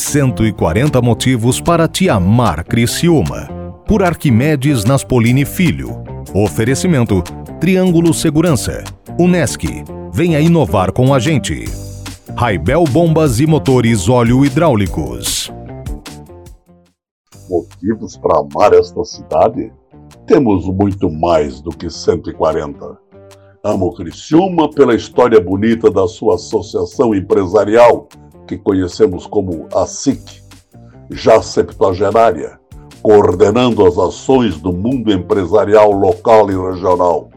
140 motivos para te amar Criciúma. Por Arquimedes Naspolini Filho. Oferecimento Triângulo Segurança. Unesc. Venha inovar com a gente. Raibel Bombas e Motores Óleo Hidráulicos. Motivos para amar esta cidade? Temos muito mais do que 140. Amo Criciúma pela história bonita da sua associação empresarial que conhecemos como a SIC, já septuagenária, coordenando as ações do mundo empresarial local e regional.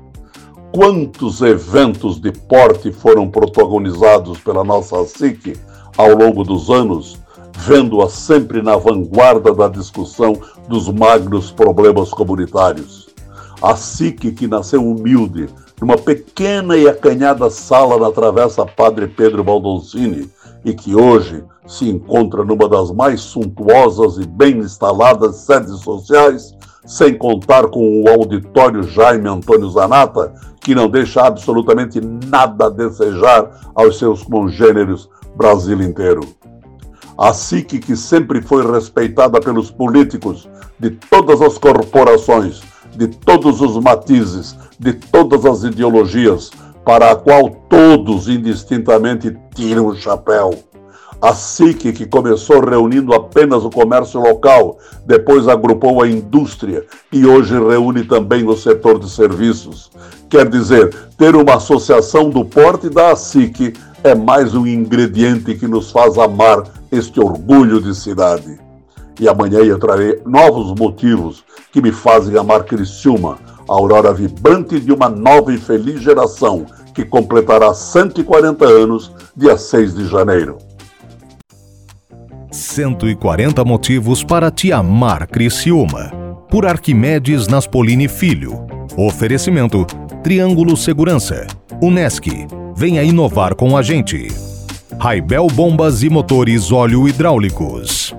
Quantos eventos de porte foram protagonizados pela nossa SIC ao longo dos anos, vendo-a sempre na vanguarda da discussão dos magnos problemas comunitários. A SIC, que nasceu humilde, numa pequena e acanhada sala na Travessa Padre Pedro Baldoncini, e que hoje se encontra numa das mais suntuosas e bem instaladas sedes sociais, sem contar com o auditório Jaime Antônio Zanata, que não deixa absolutamente nada a desejar aos seus congêneres Brasil inteiro. A SIC, que sempre foi respeitada pelos políticos de todas as corporações, de todos os matizes, de todas as ideologias, para a qual todos indistintamente tiram o chapéu. A SIC, que começou reunindo apenas o comércio local, depois agrupou a indústria e hoje reúne também o setor de serviços. Quer dizer, ter uma associação do porte da SIC é mais um ingrediente que nos faz amar este orgulho de cidade. E amanhã eu trarei novos motivos que me fazem amar Criciúma, a aurora vibrante de uma nova e feliz geração que completará 140 anos dia 6 de janeiro. 140 motivos para te amar Criciúma. Por Arquimedes Naspolini Filho. Oferecimento Triângulo Segurança. Unesc. Venha inovar com a gente. Raibel Bombas e Motores Óleo Hidráulicos.